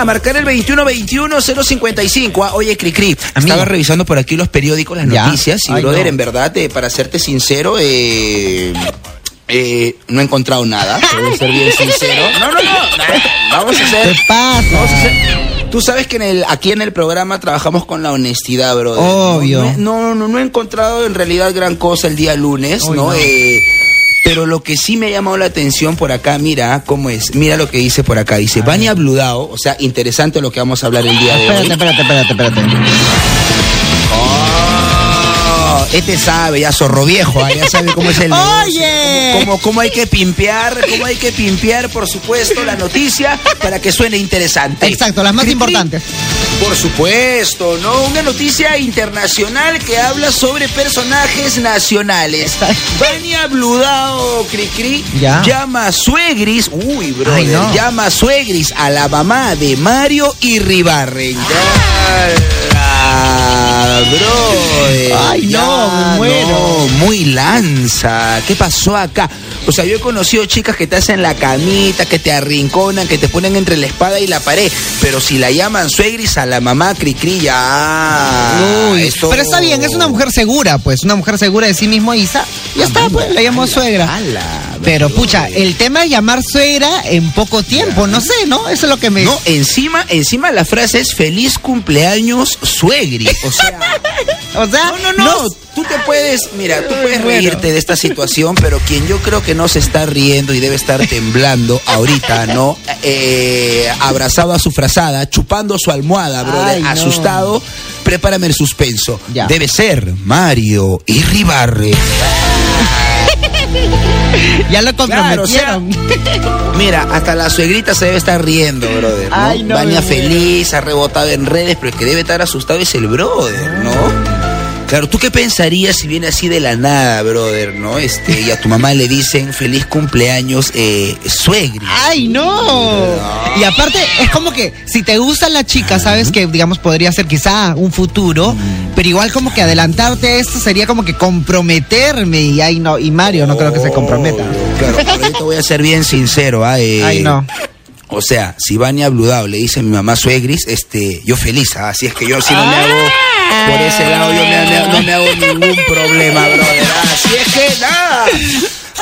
a marcar el 2121-055. Ah, Oye, Cricri, estaba revisando por aquí los periódicos, las Ya. noticias, y Ay, brother, no. en verdad, eh, para serte sincero, eh, eh, no he encontrado nada. Ser bien sincero. No, no, no. Vamos a hacer. ¿Qué pasa? Vamos a hacer. Tú sabes que en el, aquí en el programa trabajamos con la honestidad, brother. Obvio. No, no, no, no he encontrado en realidad gran cosa el día lunes, ¿no? no. Eh, pero lo que sí me ha llamado la atención por acá, mira cómo es. Mira lo que dice por acá. Dice, Vania Bludao, o sea, interesante lo que vamos a hablar el día de Espérate, hoy. espérate, espérate, espérate. Oh, este sabe, ya zorro viejo, ah, ya sabe cómo es el negocio, Oye. Cómo, cómo- cómo hay que pimpear, cómo hay que pimpear, por supuesto, la noticia para que suene interesante. Exacto, las más importantes. Por supuesto, ¿no? Una noticia internacional que habla sobre personajes nacionales. Vania Bludao Cricri Ya. llama a suegris, uy, no. llama a suegris a la mamá de Mario y Ribarren. Ya, brother. Ay, no, Me muero. no, muy lanza. ¿Qué pasó acá? O sea, yo he conocido chicas que te hacen la camita, que te arrinconan, que te ponen entre la espada y la pared. Pero si la llaman suegris a la mamá cri ya. Uy, esto- pero está bien, es una mujer segura, pues, una mujer segura de sí mismo y sa- ya está, pues, la llamó ala, suegra. ala, Pero pucha, el tema de llamar suegra en poco tiempo, no sé, ¿no? Eso es lo que me... No, encima, encima la frase es feliz cumpleaños suegri. O sea. o sea, No, no, no. Tú te puedes, mira, tú puedes Bueno. reírte de esta situación, pero quien yo creo que no se está riendo y debe estar temblando ahorita, ¿no? Eh, abrazado a su frazada, chupando su almohada, brother, no. asustado. Prepárame el suspenso. Ya. Debe ser Mario y Ribarre. ya lo Claro, o sea, comprometieron. Mira, hasta la suegrita se debe estar riendo, brother. ¿no? Ay, no, Baña feliz, ha rebotado en redes, pero el que debe estar asustado es el brother, ¿no? Claro, ¿tú qué pensarías si viene así de la nada, brother, no? Este, y a tu mamá le dicen feliz cumpleaños, eh, suegri. ¡Ay, no! Y aparte, es como que si te gusta la chica, sabes que, digamos, podría ser quizá un futuro, pero igual como que adelantarte a esto sería como que comprometerme y ay, no, y Mario no creo que se comprometa. Claro, pero yo te voy a ser bien sincero, ¿ah? Eh, Ay, no. O sea, si Vania Bludao le dice mi mamá suegris, este, yo feliz, ¿ah? así es que yo si no me hago por ese lado, yo me- no me hago ningún problema, brother. Así es que nada.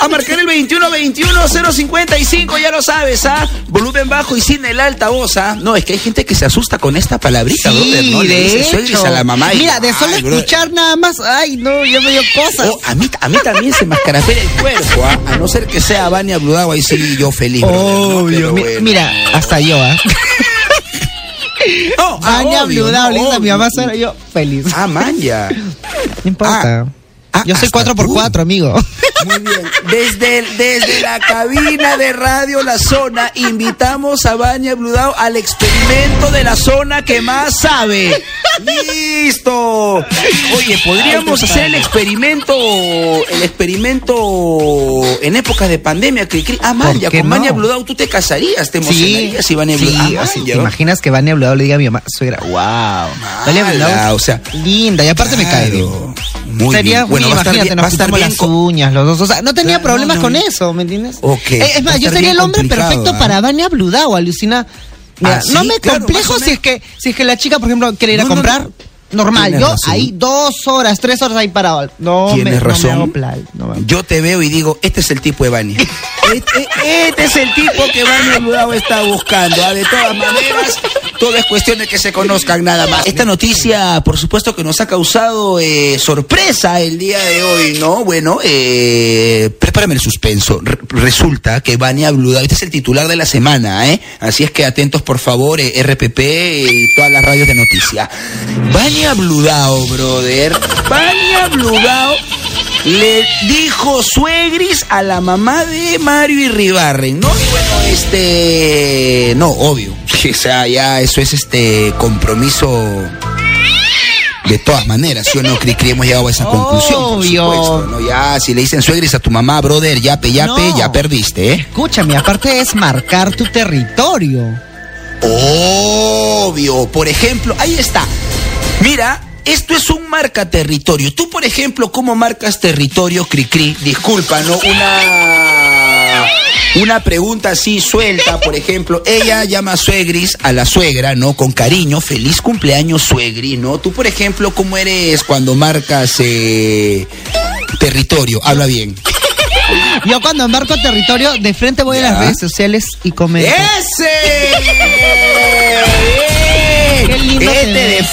A marcar el 21-21-055, ya lo sabes, ¿ah? Volumen bajo y sin el altavoz, ¿ah? No, es que hay gente que se asusta con esta palabrita, brother, ¿no? Le dice de suegris hecho. a la mamá y- Mira, de solo Ay, brother. escuchar nada más, ay, no, ya me dio cosas. Oh, a, mí, a mí también se me escarapela el cuerpo, ¿ah? A no ser que sea Vania Bludao, ahí sí yo feliz, brother, ¿no? Obvio, Pero mi- bueno. mira, hasta yo, ¿ah? No, ah, Baña obvio, bludado, no, linda, mi mamá suena yo feliz. Ah, man, ya. No importa. ah, ah, yo soy hasta 4x4, tú. amigo. Muy bien. Desde, desde la cabina de Radio La Zona, invitamos a Baña Bludao al experimento de la zona que más sabe. ¡Listo! Oye, podríamos hacer el experimento, el experimento en épocas de pandemia. Cri, cri. Ah, man, ¿Por ya qué con no? Bludao tú te casarías, te emocionarías si sí, Bludao. Ah, así, man, ¿Te imaginas que Vania Bludao le diga a mi mamá, suegra, wow. Vania Mala, Bludao, o sea, linda, y aparte me cae bien. Muy Sería, bien. Bueno, imagínate, bien, nos pintamos bien las co- uñas, los dos. O sea, no tenía Claro, problemas no, con eso, ¿me entiendes? Ok, Eh, es más, yo sería el hombre perfecto ¿ah? para Vania Bludao, alucina. Mira, Ah, no me complejo si es que si es que la chica, por ejemplo, quiere ir a no, comprar. no. Normal, Tienes yo razón. ahí dos horas, tres horas ahí parado. No, me, Tienes no me razón. hago plan, no me- Yo te veo y digo, este es el tipo de Bani. Este, este es el tipo que Bani Bludao está buscando. ¿ah? De todas maneras, todo es cuestión de que se conozcan nada más. Esta noticia, por supuesto, que nos ha causado eh, sorpresa el día de hoy, ¿no? Bueno, eh, prepárame el suspenso. Re- resulta que Bania Bludao, este es el titular de la semana, ¿eh? Así es que atentos, por favor, eh, RPP y todas las radios de noticia. Bania Bludao, brother. Bania Bludao le dijo suegris a la mamá de Mario y Ribarren, ¿no? Y bueno, este, no, obvio, o sea, ya eso es este compromiso de todas maneras, ¿sí o no, Cri, Cri, hemos llegado a esa conclusión, por Obvio. supuesto, ¿no? Ya, si le dicen suegris a tu mamá, brother, yape, yape, No. ya perdiste, ¿eh? Escúchame, aparte es marcar tu territorio. Obvio. Por ejemplo, ahí está. Mira, esto es un marca territorio. Tú, por ejemplo, ¿cómo marcas territorio, Cricri? Disculpa, ¿no? Una. una pregunta así suelta, por ejemplo, ella llama suegris a la suegra, ¿no? Con cariño, feliz cumpleaños suegri, ¿no? Tú, por ejemplo, ¿cómo eres cuando marcas eh, territorio? Habla bien. Yo cuando marco territorio, de frente voy a las redes sociales y comento. ¡Ese! Este de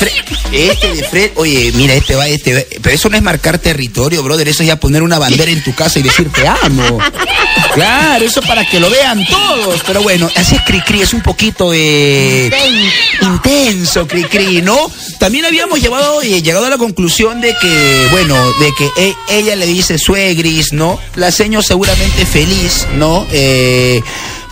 este de Fred, oye, mira, este va, este va. Pero eso no es marcar territorio, brother. Eso es ya poner una bandera en tu casa y decir te amo. Claro, eso para que lo vean todos. Pero bueno, así es Cricri, es un poquito eh, intenso, Cricri, ¿no? También habíamos llevado, eh, llegado a la conclusión de que, bueno, de que e, ella le dice suegris, ¿no? La seño seguramente feliz, ¿no? Eh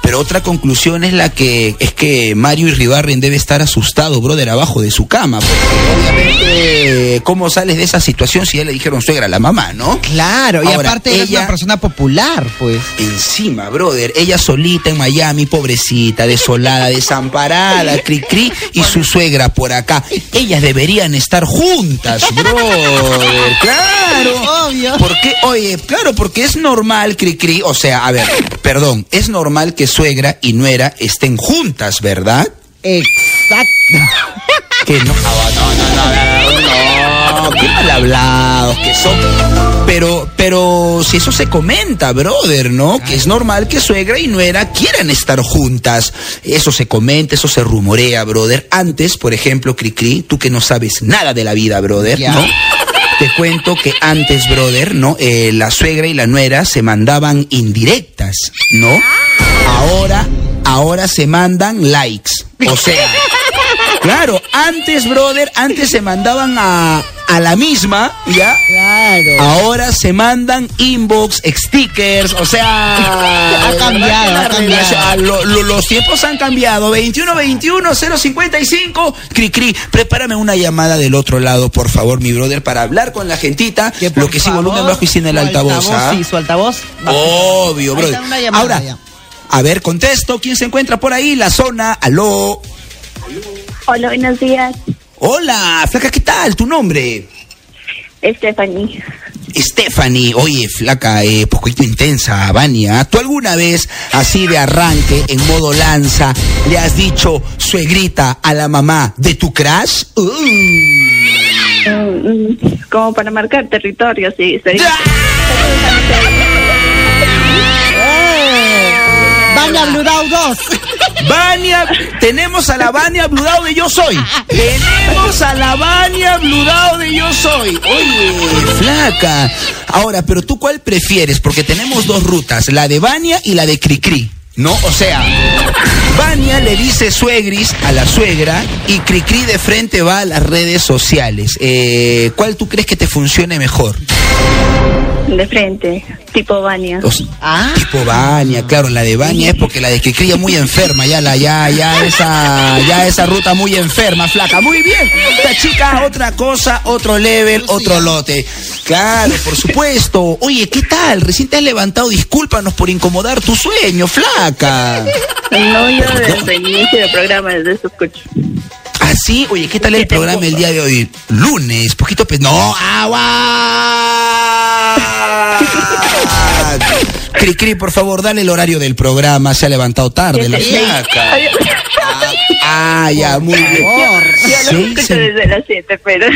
pero otra conclusión es la que es que Mario y Ribarren debe estar asustado, brother, abajo de su cama. Porque obviamente, ¿cómo sales de esa situación si ya le dijeron suegra a la mamá, no? Claro, y aparte ella, es una persona popular, pues. Encima, brother, ella solita en Miami, pobrecita, desolada, desamparada, cri cri, y su suegra por acá. Ellas deberían estar juntas, brother. Claro. Obvio. Porque, oye, claro, porque es normal, cri cri, o sea, a ver, perdón, es normal que suegra y nuera estén juntas, ¿verdad? Exacto. Que no, no, no, no, no, qué mal hablados que son. Pero, pero si eso se comenta, brother, ¿no? Que es normal que suegra y nuera quieran estar juntas. Eso se comenta, eso se rumorea, brother. Antes, por ejemplo, Cricri, tú que no sabes nada de la vida, brother, ¿no? Te cuento que antes, brother, ¿no? Eh, la suegra y la nuera se mandaban indirectas, ¿no? Ahora, ahora se mandan likes. O sea, claro, antes, brother, antes se mandaban a, a la misma, ¿ya? Claro. Ahora se mandan inbox, stickers, o sea... Ha cambiado, ha cambiado. los tiempos han cambiado. 2121 055 Cri Cri, prepárame una llamada del otro lado, por favor, mi brother, para hablar con la gentita. lo que sí, volumen bajo y sin el altavoz. ¿ah? Sí, su altavoz. Obvio, brother. Ahora... A ver, contesto, ¿quién se encuentra por ahí? La zona, aló. Hola, buenos días. Hola, flaca, ¿qué tal? ¿Tu nombre? Stephanie. Stephanie, oye, flaca, eh, poquito intensa, Vania. ¿Tú alguna vez, así de arranque, en modo lanza, le has dicho suegrita a la mamá de tu crush? Mm, mm, como para marcar territorio, sí. Vania Bludau 2. Vania, tenemos a la Vania Bludau de Yo Soy. Tenemos a la Vania Bludau de Yo Soy. Oye, flaca. Ahora, pero tú cuál prefieres? Porque tenemos dos rutas, la de Vania y la de Cricri. ¿no? O sea, Vania le dice suegris a la suegra y Cricri de frente va a las redes sociales. Eh, ¿Cuál tú crees que te funcione mejor? De frente, tipo Vania. ah. Tipo Vania, claro, la de Vania es porque la de Cricri es muy enferma, ya la, ya, ya esa, ya esa ruta muy enferma, flaca. Muy bien, esta chica, otra cosa, otro level, otro lote. Claro, por supuesto. Oye, ¿qué tal? Recién te has levantado, discúlpanos por incomodar tu sueño, flaca. No, yo desde el inicio del programa, desde eso escucho. ¿Ah, sí? Oye, ¿qué tal el programa el día de hoy? Lunes, poquito... Pe no, agua. Cri, cri, por favor, dale el horario del programa. Se ha levantado tarde la flaca. Ah, ya, muy bien. Ya lo escucho desde las 7, pero...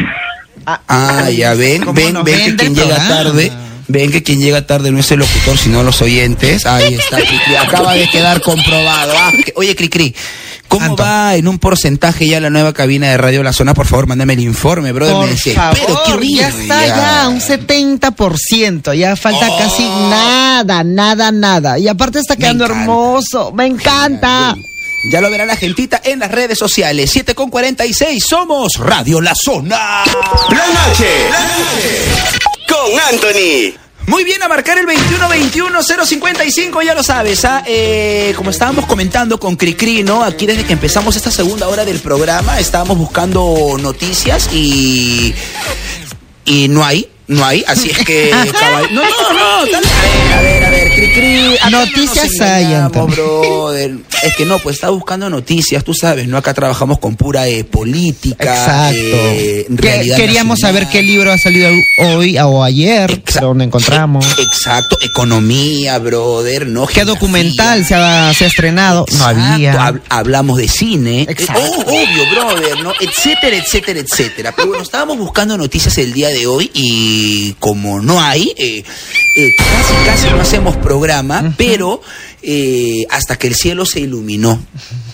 Ah, ya ven, ven, ven que quien llega tarde, ven que quien llega tarde no es el locutor, sino los oyentes. Ahí está, Cricri, acaba de quedar comprobado. Ah, oye, Cricri, ¿cómo va en un porcentaje ya la nueva cabina de Radio La Zona? Por favor, mándame el informe, brother. Por favor, ya está ya. un 70%, ya falta oh. casi nada, nada, nada. Y aparte está quedando hermoso, me encanta. Ya lo verá la gentita en las redes sociales. 7 con 46, somos Radio La Zona. La noche, con Anthony. Muy bien, a marcar el 21-21-055, ya lo sabes, ¿ah? Eh, como estábamos comentando con Cricri, ¿no? Aquí desde que empezamos esta segunda hora del programa, estábamos buscando noticias y, y no hay, No hay, así es que caball- No, no, no, tal- a ver, a ver, a ver, cri, cri. Acá no Noticias hay, brother. Es que no, pues está buscando noticias, tú sabes, ¿no? Acá trabajamos con pura eh, política. Exacto. eh, realidad queríamos nacional. saber qué libro ha salido hoy o ayer, Exa- donde encontramos. Exacto, economía, brother, ¿no? ¿Qué documental se ha, se ha estrenado? No Exacto, había. hab- hablamos de cine. Exacto. Oh, obvio, brother, ¿no? Etcétera, etcétera, etcétera. Pero bueno, estábamos buscando noticias el día de hoy y como no hay, eh, eh, casi, casi no hacemos programa, pero eh, hasta que el cielo se iluminó.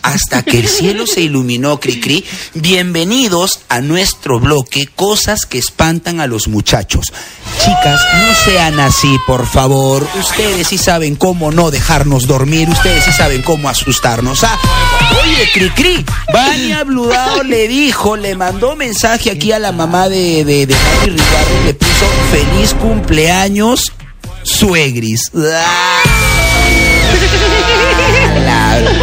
Hasta que el cielo se iluminó, Cricri. Bienvenidos a nuestro bloque, cosas que espantan a los muchachos. Chicas, no sean así, por favor. Ustedes sí saben cómo no dejarnos dormir, ustedes sí saben cómo asustarnos. Ah, oye, Cricri, Vania Bludao le dijo, le mandó mensaje aquí a la mamá de, de, de Ricardo le puso feliz cumpleaños, suegris. Ah.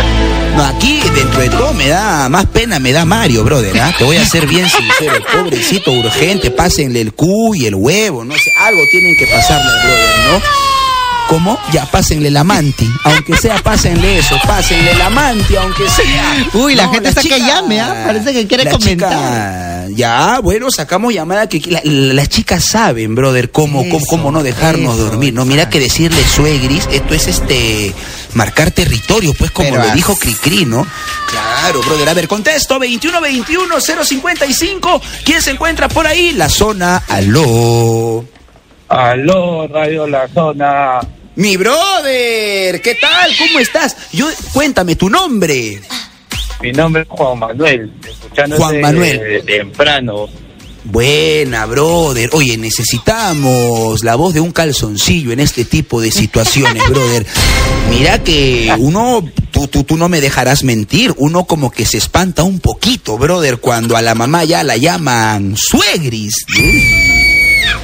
No, aquí dentro de todo me da más pena, me da Mario, brother. ¿ah? Te voy a ser bien sincero, pobrecito, urgente, pásenle el cu y el huevo, no sé, algo tienen que pasarle brother, ¿no? ¿Cómo? Ya, pásenle la manti, aunque sea, pásenle eso, pásenle la manti, aunque sea. Uy, la gente está que llame, ¿ah? Parece que quiere la comentar. chica- ya, bueno, sacamos llamada que la- la- las chicas saben, brother, cómo, cómo, Eso, cómo no dejarnos eso, dormir. No, mira que decirle suegris, esto es este marcar territorio, pues como Pero lo dijo Cricri, ¿no? Claro, brother. A ver, contesto 2121-055. ¿Quién se encuentra por ahí? La zona. Aló. Aló, Radio La Zona. Mi brother, ¿qué tal? ¿Cómo estás? Yo, cuéntame tu nombre. Mi nombre es Juan Manuel. Escuchándote Juan Manuel. de- temprano. Buena, brother. Oye, necesitamos la voz de un calzoncillo en este tipo de situaciones, brother. Mira que uno, tú, tú, tú no me dejarás mentir, uno como que se espanta un poquito, brother, cuando a la mamá ya la llaman suegris. ¿no?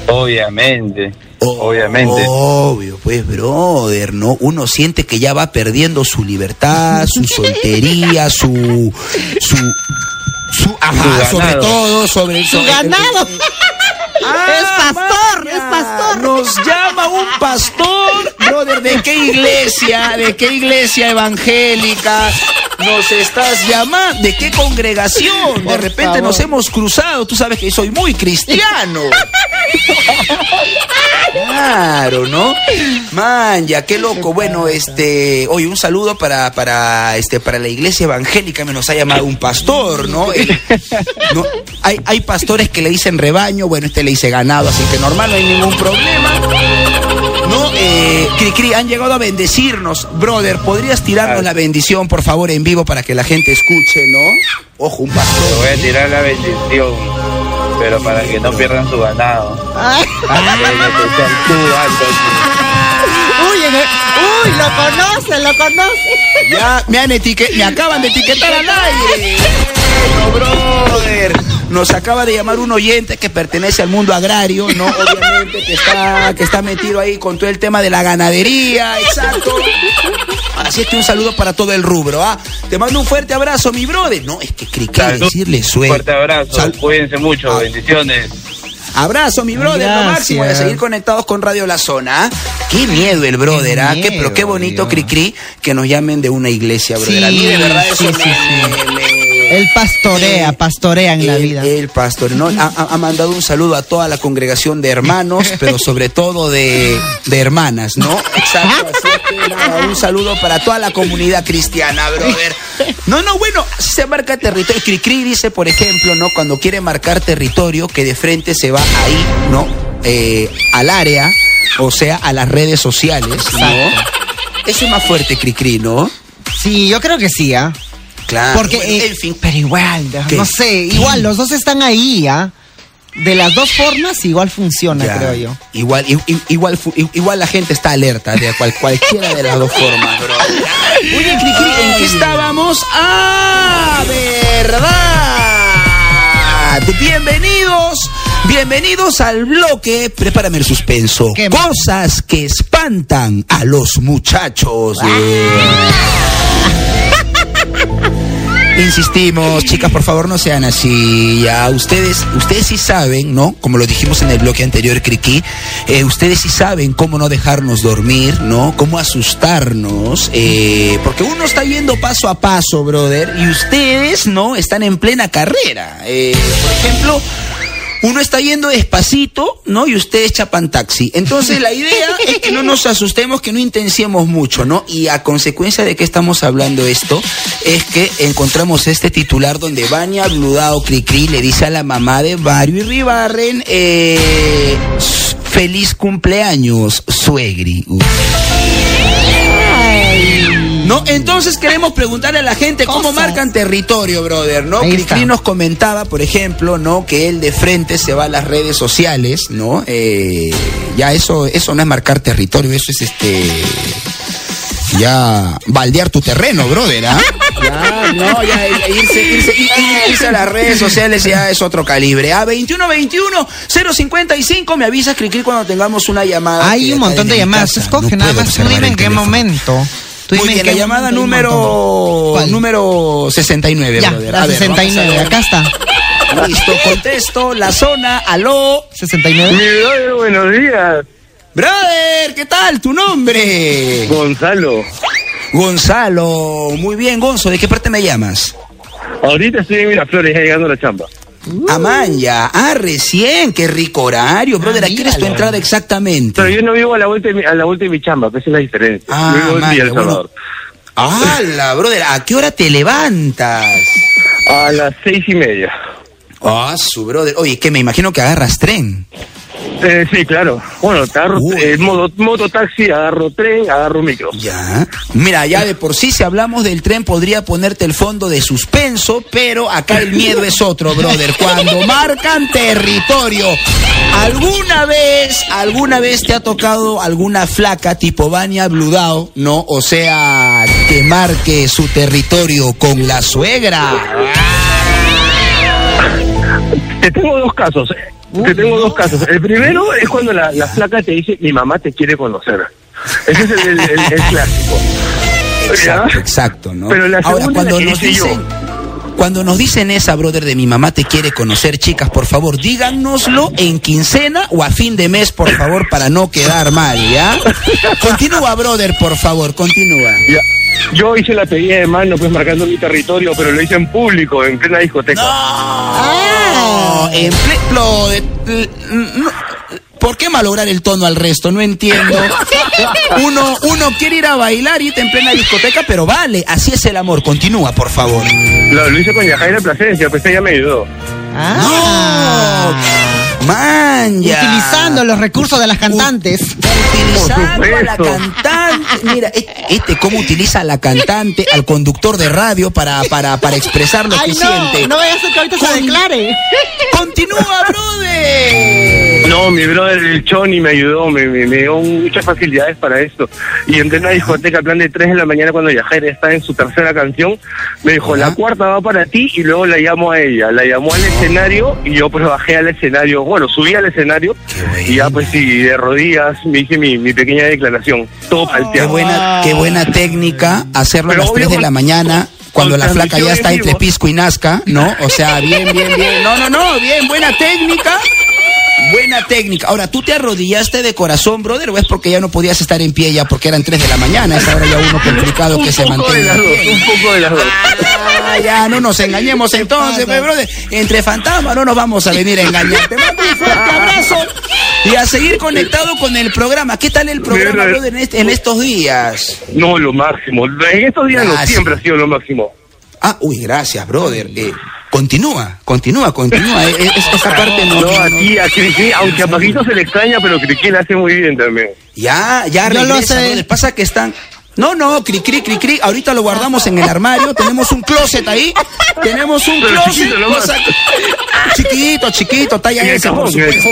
Obviamente. Oh, Obviamente. Obvio, pues, brother, ¿no? Uno siente que ya va perdiendo su libertad, su soltería, su. su. su. Ajá, Su sobre todo, sobre ¡Su sobre- ganado! Ah, ¡Es pastor! Maña, ¡Es pastor! Nos llama un pastor, ¿de qué iglesia? ¿De qué iglesia evangélica? Nos estás llamando, ¿de qué congregación? De repente nos hemos cruzado, tú sabes que soy muy cristiano. Claro, ¿no? Man, ya qué loco. Bueno, este, oye, un saludo para, para, este, para la iglesia evangélica, me nos ha llamado un pastor, ¿no? Eh, no, hay, hay pastores que le dicen rebaño, bueno, este le dice ganado, así que normal, no hay ningún problema. No, eh, han llegado a bendecirnos. Brother, ¿podrías tirarnos la bendición, por favor, en vivo para que la gente escuche, ¿no? Ojo, un Te voy pastor. a tirar la bendición. Pero para que no pierdan su ganado. Uy, uy, lo conoce, lo conoce. Ya me han etiquet me acaban de etiquetar al aire. Bueno, brother. Nos acaba de llamar un oyente que pertenece al mundo agrario, ¿no? Obviamente que está, que está metido ahí con todo el tema de la ganadería, exacto. Así es que un saludo para todo el rubro, ¿ah? Te mando un fuerte abrazo, mi brother. No, es que creí que decirle suegro. Fuerte abrazo. Sal- Cuídense mucho. Ah. Bendiciones. Abrazo, mi brother, lo Gracias. máximo de seguir conectados con Radio La Zona. ¿ah? Qué miedo el brother, Qué ¿ah? Qué, pero qué bonito, Dios. Cri Cri, que nos llamen de una iglesia, brother. a mí de Sí, verdad eso sí, me- sí, sí. me- me- Él pastorea, pastorea en la vida. el pastor, ¿no? Ha, mandado un saludo a toda la congregación de hermanos, pero sobre todo de, de hermanas, ¿no? Exacto, así que nada, un saludo para toda la comunidad cristiana, brother. No, no, bueno, se marca territorio. Cricri dice, por ejemplo, ¿no? Cuando quiere marcar territorio, que de frente se va ahí, ¿no? Eh, al área, o sea, a las redes sociales, ¿no? Eso es más fuerte, Cricri, ¿no? Sí, yo creo que sí, ¿ah? Claro. Porque, Bueno, eh, en fin. pero igual, ¿Qué? no sé, ¿Qué? igual, los dos están ahí, ¿ah? De las dos formas, igual funciona, Ya. creo yo. Igual, igual, igual la gente está alerta de cual- cualquiera de las dos formas, bro. Oye, Cricri, ¿en qué estábamos? ¡Ah! ¿Verdad? Bienvenidos, bienvenidos al bloque. Prepárame el suspenso. ¿Qué? Cosas que espantan a los muchachos. Insistimos, chicas, por favor no sean así. Ya ustedes, ustedes sí saben, ¿no? Como lo dijimos en el bloque anterior, Criqui, eh, ustedes sí saben cómo no dejarnos dormir, ¿no? Cómo asustarnos, eh, porque uno está yendo paso a paso, brother, y ustedes, ¿no? Están en plena carrera. Eh, por ejemplo, uno está yendo despacito, ¿no? Y ustedes chapan taxi. Entonces la idea es que no nos asustemos, que no intenciemos mucho, ¿no? Y a consecuencia de que estamos hablando esto, es que encontramos este titular donde Baña Bludao Cricri le dice a la mamá de Vario y Ribarren, eh, feliz cumpleaños, suegri. ¿No? Entonces queremos preguntarle a la gente cómo marcan territorio, brother, ¿no? Cricri nos comentaba, por ejemplo, ¿no? Que él de frente se va a las redes sociales, ¿no? Eh, ya eso, eso no es marcar territorio, eso es este. Ya baldear tu terreno, brother, ¿ah? Ya, no, ya ya irse, irse, ir- ir- irse a las redes sociales ya es otro calibre. A 2121-055, me avisas, Cricri, cuando tengamos una llamada. Hay un montón de llamadas. Escoge no nada más. Observar dime en qué momento. Tú Muy bien, la llamada número ¿Cuál? número 69, Ya, brother. la A ver, vamos a 69. ver. Acá está. Listo, contesto, la zona, aló. 69. Mi brother, buenos días. Brother, ¿qué tal? ¿Tu nombre? Gonzalo. Gonzalo, muy bien, Gonzo, ¿de qué parte me llamas? Ahorita estoy en Miraflores, ya llegando a la chamba. Amaya, ah, recién, qué rico horario, brother, ¿a qué es tu entrada exactamente? Pero yo no vivo a la vuelta de mi, a la vuelta de mi chamba, que esa es la diferencia. Ah, Yo vivo en Amaya, Villa El Salvador. ¡Hala, brother! ¿A qué hora te levantas? A las seis y media. Ah, su brother. Oye, que me imagino que agarras tren. Eh, sí, claro. Bueno, Uy. eh, modo, mototaxi, agarro tren, agarro micro. Ya. Mira, ya de por sí, si hablamos del tren, podría ponerte el fondo de suspenso, pero acá el miedo es otro, brother. Cuando marcan territorio. ¿Alguna vez, alguna vez te ha tocado alguna flaca tipo Bania Bludao, no? O sea, que marque su territorio con la suegra. Te tengo dos casos. Te tengo dos casos. El primero es cuando la, la flaca te dice, mi mamá te quiere conocer. Ese es el, el- el- el clásico. Exacto, ¿no? Pero la Ahora, segunda cuando nos yo. Cuando nos dicen esa, brother, de mi mamá te quiere conocer, chicas, por favor, díganoslo en quincena o a fin de mes, por favor, para no quedar mal, ¿ya? Continúa, brother, por favor, continúa. Ya. Yo hice la pedida de mano, pues marcando mi territorio, pero lo hice en público, en plena discoteca. No, en ple- lo de- l- no, ¿Por qué malograr el tono al resto? No entiendo. Uno, uno quiere ir a bailar y está en plena discoteca, pero vale, así es el amor. Continúa, por favor. Lo, lo hice con Yajaira Plasencia, pues ella me ayudó. Ah. Man, ya. Utilizando los recursos de las cantantes. Utilizando a la cantante. Mira, e- este cómo utiliza a la cantante, al conductor de radio para, para, para expresar lo que siente. no vayas a que ahorita Con- se declare. Continúa, brother. No, mi brother, el Choni me ayudó, me, me, me dio muchas facilidades para esto. Y entré en una discoteca, plan de 3 de la mañana, cuando Yajaira está en su tercera canción, me dijo, la cuarta va para ti, y luego la llamo a ella. La llamó al escenario, y yo pues bajé al escenario, bueno, subí al escenario, y ya pues sí, de rodillas me hice mi, mi pequeña declaración. Todo Qué buena, qué buena técnica hacerlo a las 3 obvio, de la mañana. Cuando la flaca ya está en entre. Pisco y Nazca, ¿no? O sea, bien, bien, bien. No, no, no, bien, buena técnica. Buena técnica. Ahora, ¿tú te arrodillaste de corazón, brother, o es porque ya no podías estar en pie ya porque eran 3 de la mañana? Es ahora ya uno complicado que un se poco de mantenga. las en dos, un poco de las dos. Ah, ya, no nos engañemos entonces, pues, brother. Entre fantasmas no nos vamos a venir a engañar. Te mando un fuerte abrazo y a seguir conectado con el programa. ¿Qué tal el programa, Mira, brother, en, este- en estos días? No, lo máximo. En estos días no, siempre ha sido lo máximo. Ah, uy, gracias, brother. Eh, continúa, continúa, continúa. Es- esa parte no. No, no- aquí a Criqui, aunque a Paquito se le extraña, pero Criqui la hace muy bien también. Ya, ya Yo lo sé. Pasa que están. No, no, cri, cri, cri, cri. Ahorita lo guardamos en el armario. Tenemos un closet ahí. Tenemos un Pero closet. chiquito cosa- Chiquito, chiquito, talla esa, por supuesto.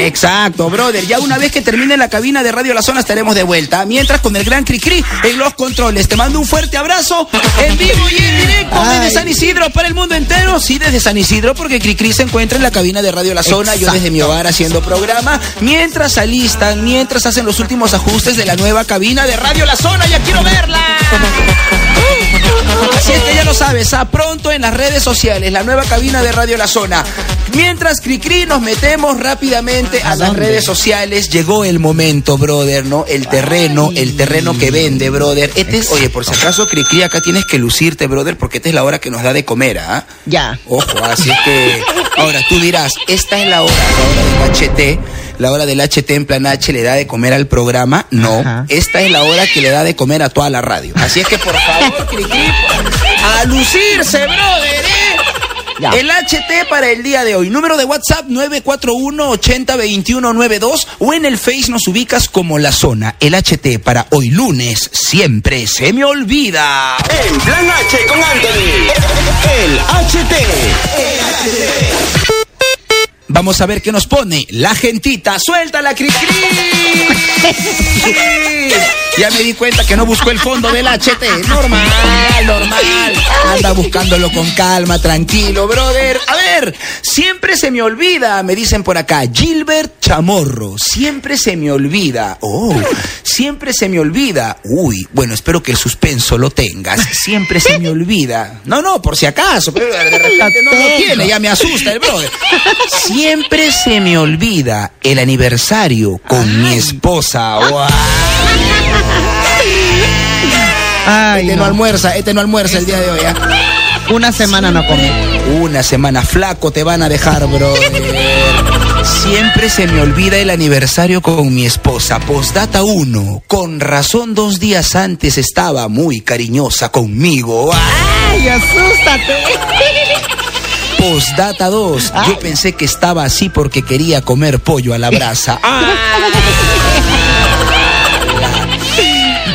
Exacto, brother. Ya una vez que termine la cabina de Radio La Zona estaremos de vuelta. Mientras con el gran Cricri en los controles. Te mando un fuerte abrazo en vivo y en directo desde. San Isidro para el mundo entero. Sí, desde San Isidro porque Cricri se encuentra en la cabina de Radio La Zona. Yo desde mi hogar haciendo programa. Mientras alistan, mientras hacen los últimos ajustes de la nueva cabina de Radio La Zona. Ya quiero verla. Así es que ya lo sabes, a pronto en las redes sociales, la nueva cabina de Radio La Zona. Mientras Cricri nos metemos rápidamente a, ¿A las dónde? redes sociales, llegó el momento, brother, ¿no? El terreno, el terreno que vende, brother. Este es, oye, por si acaso, Cricri, acá tienes que lucirte, brother, porque esta es la hora que nos da de comer, ¿ah? Ya. Ojo, así que. Ahora, tú dirás, esta es la hora, la hora del HT. La hora del HT en plan H le da de comer al programa. No, Ajá. esta es la hora que le da de comer a toda la radio. Así es que, por favor, Cricri, a lucirse, brother, ¿eh? Ya. El HT para el día de hoy. Número de WhatsApp 941-802192 o en el Face nos ubicas como La Zona. El HT para hoy lunes siempre se me olvida. En Plan H con Anthony. El HT. Vamos a ver qué nos pone la gentita. ¡Suéltala, cri Ya me di cuenta que no buscó el fondo del HT. Normal, normal. Anda buscándolo con calma, tranquilo, brother. A ver, siempre se me olvida, me dicen por acá. Gilbert Chamorro, siempre se me olvida. Oh, siempre se me olvida. Uy, bueno, espero que el suspenso lo tengas. Siempre se me olvida. No, no, por si acaso, pero de repente no lo tiene, ya me asusta el brother. Siempre se me olvida el aniversario con mi esposa. ¡Guau! Ay, Este no no. almuerza, este no almuerza el día de hoy. ¿ah? Una semana no come. Una semana flaco te van a dejar, bro. Siempre se me olvida el aniversario con mi esposa. Postdata 1. Con razón dos días antes estaba muy cariñosa conmigo. ¡Ay, asústate! Postdata 2. Yo pensé que estaba así porque quería comer pollo a la brasa.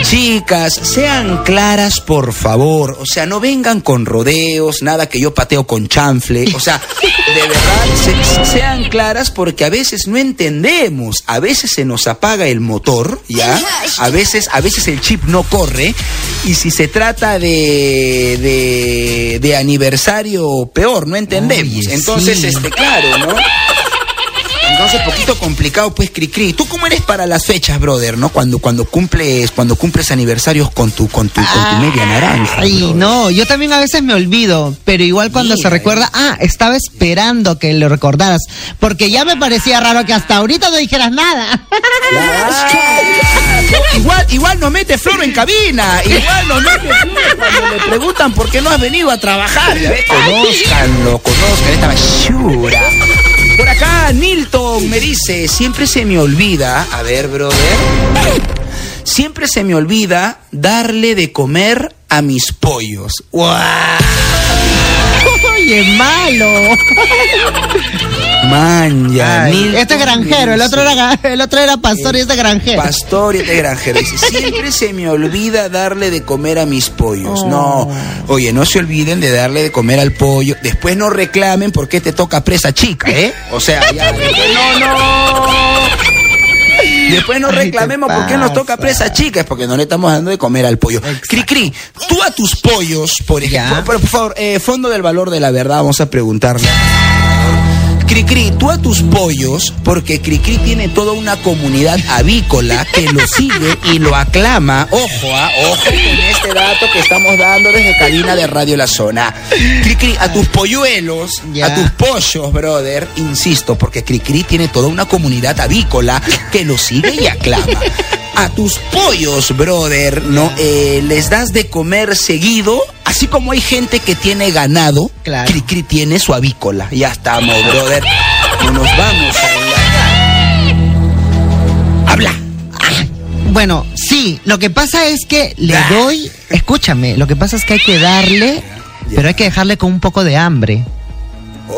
Chicas, sean claras, por favor. O sea, no vengan con rodeos, nada que yo pateo con chanfle. O sea, de verdad, se- sean claras porque a veces no entendemos. A veces se nos apaga el motor, ¿ya? A veces, a veces el chip no corre. Y si se trata de, de, de aniversario, peor, no entendemos. Entonces, este, claro, ¿no? Entonces, poquito complicado, pues, Cricri. ¿Tú cómo eres para las fechas, brother, no? Cuando, cuando cumples, cuando cumples aniversarios con tu, con tu, con tu media naranja. Ay, brother? no, yo también a veces me olvido, pero igual cuando Mira, se recuerda, ah, estaba esperando que lo recordaras, porque ya me parecía raro que hasta ahorita no dijeras nada. Igual, igual nos mete Floro en cabina. Igual nos mete Floro cuando le preguntan por qué no has venido a trabajar. Conózcanlo, conozcan esta basura. Por acá, Nilton me dice, siempre se me olvida, a ver, brother, siempre se me olvida darle de comer a mis pollos. ¡Guau! Oye, malo. Man, ya, Ay, este es granjero, el otro era, el otro era pastor y este granjero. Pastor y este granjero. Dice, siempre se me olvida darle de comer a mis pollos. Oh. No, oye, no se olviden de darle de comer al pollo. Después no reclamen porque te toca presa chica, ¿eh? O sea, ya, no, no. Después no reclamemos por qué nos toca presa chica, es porque no le estamos dando de comer al pollo. Cri Cri, tú a tus pollos, por ejemplo, por, por favor, eh, fondo del valor de la verdad, vamos a preguntarle. Cricri, tú a tus pollos, porque Cricri tiene toda una comunidad avícola que lo sigue y lo aclama. Ojo, ah, ojo con este dato que estamos dando desde cabina de Radio La Zona. Cricri, a tus polluelos, Ya. a tus pollos, brother, insisto, porque Cricri tiene toda una comunidad avícola que lo sigue y aclama. A tus pollos, brother, ¿no? Eh, les das de comer seguido, así como hay gente que tiene ganado, Claro. Cricri tiene su avícola. Ya estamos, brother. No nos vamos a. Habla. Bueno, sí, lo que pasa es que le doy, escúchame, lo que pasa es que hay que darle, pero hay que dejarle con un poco de hambre.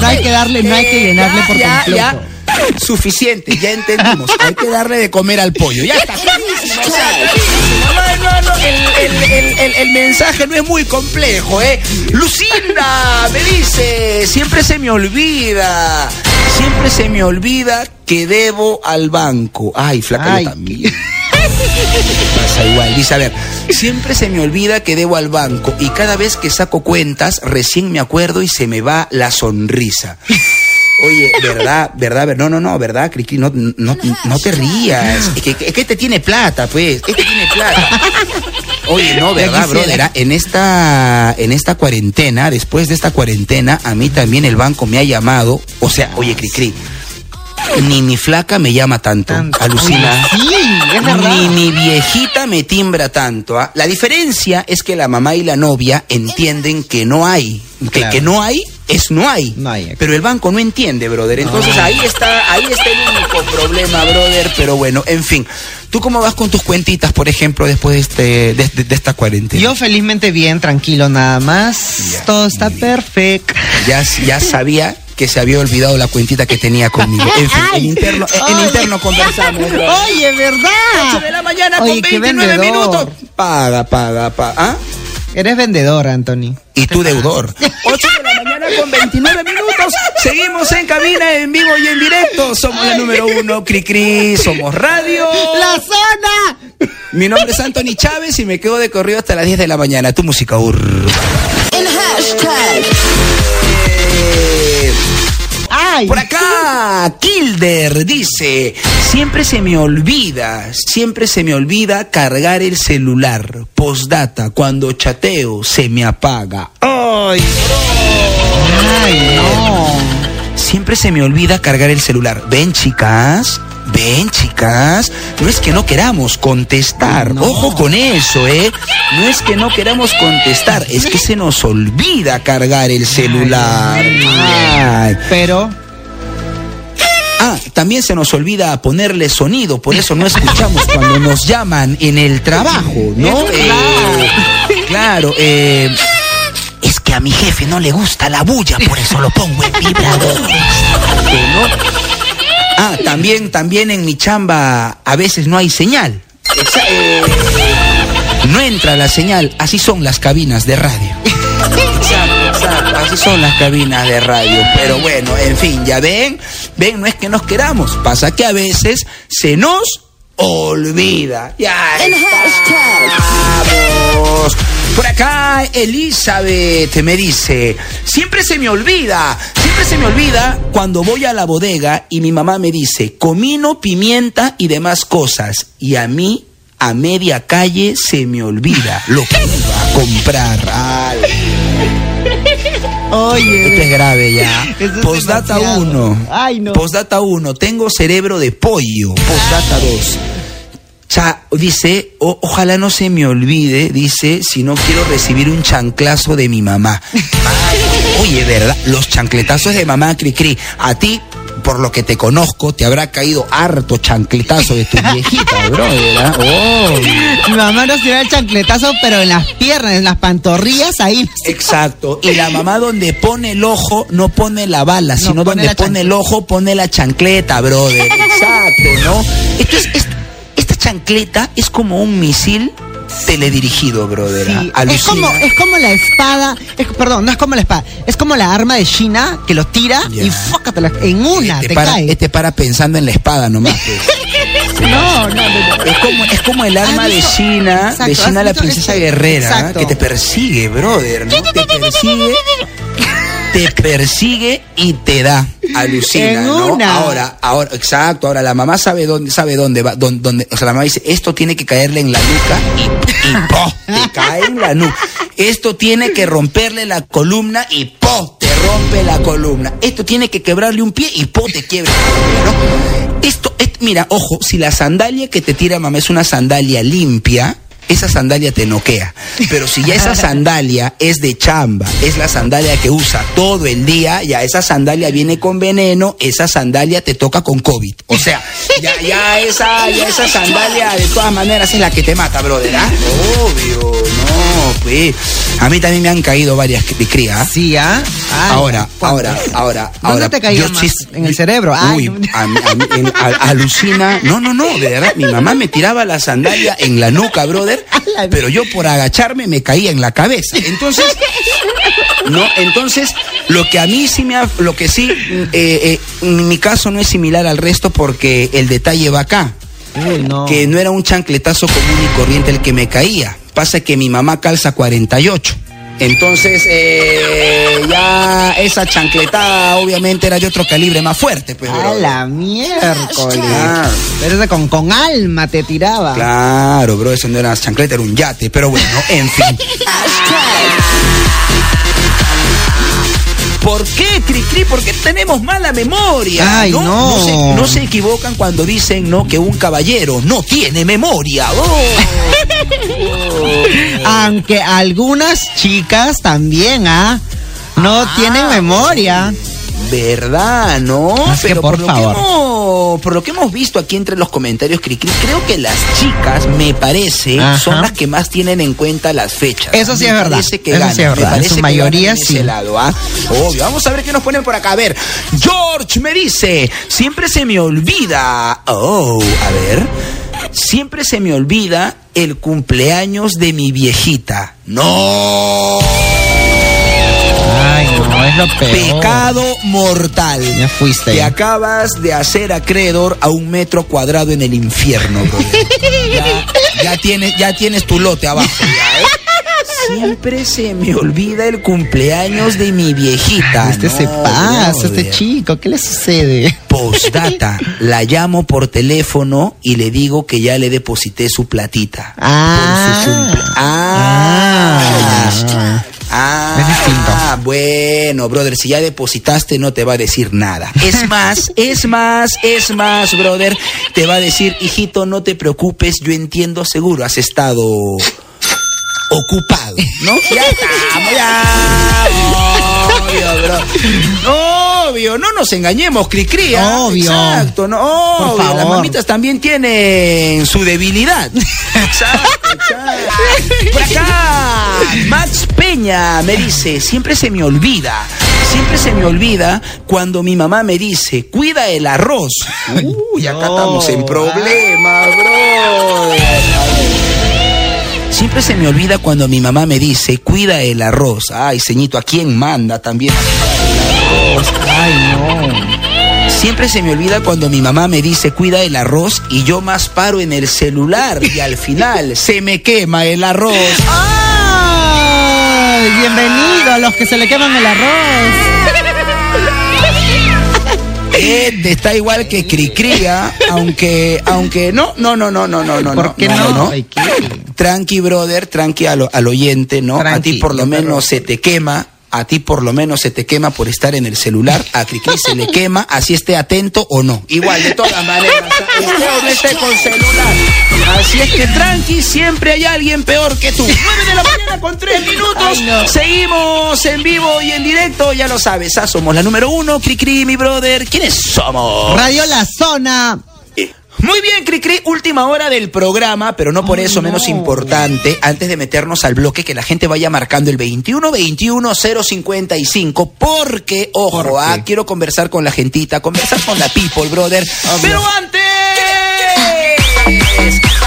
No hay que darle, no hay que llenarle por completo. Suficiente, ya entendimos. Hay que darle de comer al pollo. Ya está. clarísimo, o sea, clarísimo. No, no, no, el, el- el- el- el mensaje no es muy complejo, ¿eh? Lucinda me dice, siempre se me olvida, siempre se me olvida que debo al banco. Ay, flaca, Ay. yo también. Pasa igual. Dice, a ver, siempre se me olvida que debo al banco y cada vez que saco cuentas, recién me acuerdo y se me va la sonrisa. Oye, ¿verdad? ¿Verdad? ver- No, no, no, ¿verdad, Criqui? No, no, no te rías. Es que, es que este tiene plata, pues. Este tiene plata. Oye, no, ¿verdad, brother? En esta, en esta cuarentena, después de esta cuarentena, a mí también el banco me ha llamado. O sea, oye, Cricri, ni mi flaca me llama tanto. Tanto. Alucina. Oye, sí, es verdad. Ni mi viejita me timbra tanto. ¿ah? La diferencia es que la mamá y la novia entienden que no hay. Que, Claro. que no hay es no hay. No hay. Pero el banco no entiende, brother. Entonces ahí está, ahí está el único problema, brother. Pero bueno, en fin. ¿Tú cómo vas con tus cuentitas, por ejemplo, después de, este, de, de- de esta cuarentena? Yo felizmente bien, tranquilo nada más. Ya. Todo está perfecto. ya, ya sabía que se había olvidado la cuentita que tenía conmigo. En fin, en interno, en interno conversamos. Oye, ¿verdad? 8 de la mañana Oye, con qué 29 vendedor. minutos. Paga, paga, paga. ¿Ah? Eres vendedor, Anthony. Y tú deudor. 8 de la mañana con 29 minutos. Seguimos en cabina, en vivo y en directo. Somos la número uno, Cri Cri. Somos radio. ¡La zona! Mi nombre es Anthony Chávez y me quedo de corrido hasta las 10 de la mañana. Tu música urbana. Eh, ¡Ay! Por acá, Kilder dice, siempre se me olvida, siempre se me olvida cargar el celular. Postdata, cuando chateo se me apaga. ¡Ay! ¡Ay, no! Siempre se me olvida cargar el celular. Ven, chicas. Ven, chicas. No es que no queramos contestar. No. Ojo con eso, ¿eh? No es que no queramos contestar. Es que se nos olvida cargar el celular. Ay. Pero, también se nos olvida ponerle sonido, por eso no escuchamos cuando nos llaman en el trabajo, ¿no? Eh, claro, eh, es que a mi jefe no le gusta la bulla, por eso lo pongo en vibrador. ¿no? Ah, también, también en mi chamba a veces no hay señal. Eh, no entra la señal, así son las cabinas de radio. Exacto, exacto, así son las cabinas de radio. Pero bueno, en fin, ya ven, ven, no es que nos queramos, pasa que a veces se nos olvida. Ya estamos. Por acá Elizabeth me dice, siempre se me olvida, siempre se me olvida cuando voy a la bodega y mi mamá me dice, comino, pimienta y demás cosas. Y a mí, a media calle, se me olvida lo que iba a comprar. Ay. oye. Esto es grave ya. Es Postdata demasiado. 1. Ay, no. Postdata 1. Tengo cerebro de pollo. Postdata 2. Cha, dice, "O- ojalá no se me olvide, dice, si no quiero recibir un chanclazo de mi mamá. Ay, oye, ¿verdad? Los chancletazos de mamá, Cri Cri. A ti, por lo que te conozco, te habrá caído harto chancletazo de tu viejita, brother. ¿ah? Oh. Mi mamá nos tiró el chancletazo, pero en las piernas, en las pantorrillas, ahí. Exacto. Y la mamá donde pone el ojo no pone la bala, No, sino pone donde pone el ojo pone la chancleta, brother. Exacto, ¿no? Esto es, es- esta chancleta es como un misil teledirigido, brother. Sí, es como, es como la espada, es- perdón, no es como la espada, es como la arma de China que lo tira y fócatela en una, este te para, cae. este para pensando en la espada nomás. pues. No, no, no, no. Es como, es como el arma ¿Has de? China, Exacto, de ¿has China la princesa este? guerrera. Exacto. que te persigue, brother, ¿no? Te persigue, te persigue y te da. Alucina, ¿no? una. Ahora, ahora, exacto, ahora la mamá sabe dónde, sabe dónde va, dónde, dónde- o sea, la mamá dice, esto tiene que caerle en la nuca y, y ¡po! te cae en la nuca. Esto tiene que romperle la columna y ¡po! te rompe la columna. Esto tiene que quebrarle un pie y ¡po! te quiebra ¿no? Esto, es- mira, ojo, si la sandalia que te tira mamá es una sandalia limpia, esa sandalia te noquea. Pero si ya esa sandalia es de chamba, es la sandalia que usa todo el día, ya esa sandalia viene con veneno, esa sandalia te toca con COVID. O sea, ya, ya esa, esa sandalia de todas maneras es la que te mata, brother. ¿ah? Obvio, no, A mí también me han caído varias de cría. Sí, ¿ah? Ay, Ahora, ahora, ahora, ¿Dónde ahora. te caía más? ¿En el cerebro? Ay, Uy, a a mí- en- a- alucina. No, no, no, de verdad. Mi mamá me tiraba la sandalia en la nuca, brother. Pero yo por agacharme me caía en la cabeza. Entonces, no, entonces, lo que a mí sí me ha, lo que sí, eh, eh, mi caso no es similar al resto porque el detalle va acá Uy, no. que no era un chancletazo común y corriente el que me caía. Pasa que mi mamá calza 48. Entonces, eh, ya esa chancletada obviamente era de otro calibre más fuerte, pues, A la miércoles. Claro. Pero ese con, con alma te tiraba. Claro, bro, eso no era chancleta, era un yate, pero bueno, en fin. ¿Por qué, Cricri? Porque tenemos mala memoria. Ay, ¿no? no. se, no se equivocan cuando dicen no que un caballero no tiene memoria. Oh. Aunque algunas chicas también, ¿ah? No tienen memoria. ¿Verdad, no? Es que, Pero por lo favor. Que hemos, por lo que hemos visto aquí entre los comentarios, Cricri, creo que las chicas, me parece, Ajá. son las que más tienen en cuenta las fechas. Eso sí Me es verdad. parece que Eso ganan, sí es me. En parece su que mayoría, sí. ese lado, ¿ah? Obvio. Vamos a ver qué nos ponen por acá. A ver, George me dice, siempre se me olvida. Oh, a ver. Siempre se me olvida el cumpleaños de mi viejita. No. No, es lo peor. Pecado mortal. Ya fuiste. Te acabas de hacer acreedor a un metro cuadrado en el infierno, ya, ya tienes, ya tienes tu lote abajo. ya, ¿eh? Siempre se me olvida el cumpleaños de mi viejita. Este se pasa, este chico, ¿qué le sucede? Postdata, la llamo por teléfono y le digo que ya le deposité su platita. Ah. Por su cumple- Ah. Ah. Ah, Es distinto. bueno, brother, si ya depositaste no te va a decir nada. Es más, es más, es más, brother, te va a decir, hijito, no te preocupes, yo entiendo seguro, has estado ocupado, ¿no? Ya estamos, ya. Obvio, bro. Obvio, no nos engañemos, Cricri. ¿ah? Obvio. Exacto, no, Por obvio. Las mamitas también tienen su debilidad. Exacto, exacto. Por acá, Max Peña me dice, siempre se me olvida, siempre se me olvida cuando mi mamá me dice, cuida el arroz. Uy, acá No. estamos en problemas, bro. Siempre se me olvida cuando mi mamá me dice, cuida el arroz. Ay, ceñito, ¿a quién manda también? Ay, no. Siempre se me olvida cuando mi mamá me dice, cuida el arroz, y yo más paro en el celular, y al final se me quema el arroz. ¡Ay! Bienvenido a los que se le queman el arroz. Ed está igual que Cricría, aunque, aunque no, no, no, no, no, no, no. ¿Por qué no? Tranqui, brother, tranqui al, al oyente, ¿no? a ti por lo menos se te quema. A ti por lo menos se te quema por estar en el celular, a Cricri se le quema, así esté atento o no. Igual, de todas maneras, esté o no esté con celular. Así es que tranqui, siempre hay alguien peor que tú. 9 de la mañana con 3 minutos. Seguimos en vivo y en directo, ya lo sabes, ah, somos la número uno, Cricri, mi brother. ¿Quiénes somos? Radio La Zona. Muy bien, Cricri, última hora del programa, pero no por eso menos no. importante, antes de meternos al bloque, que la gente vaya marcando el 21 21 055, porque, ojo, ¿Por ah, quiero conversar con la gentita, conversar con la people, brother. Pero antes...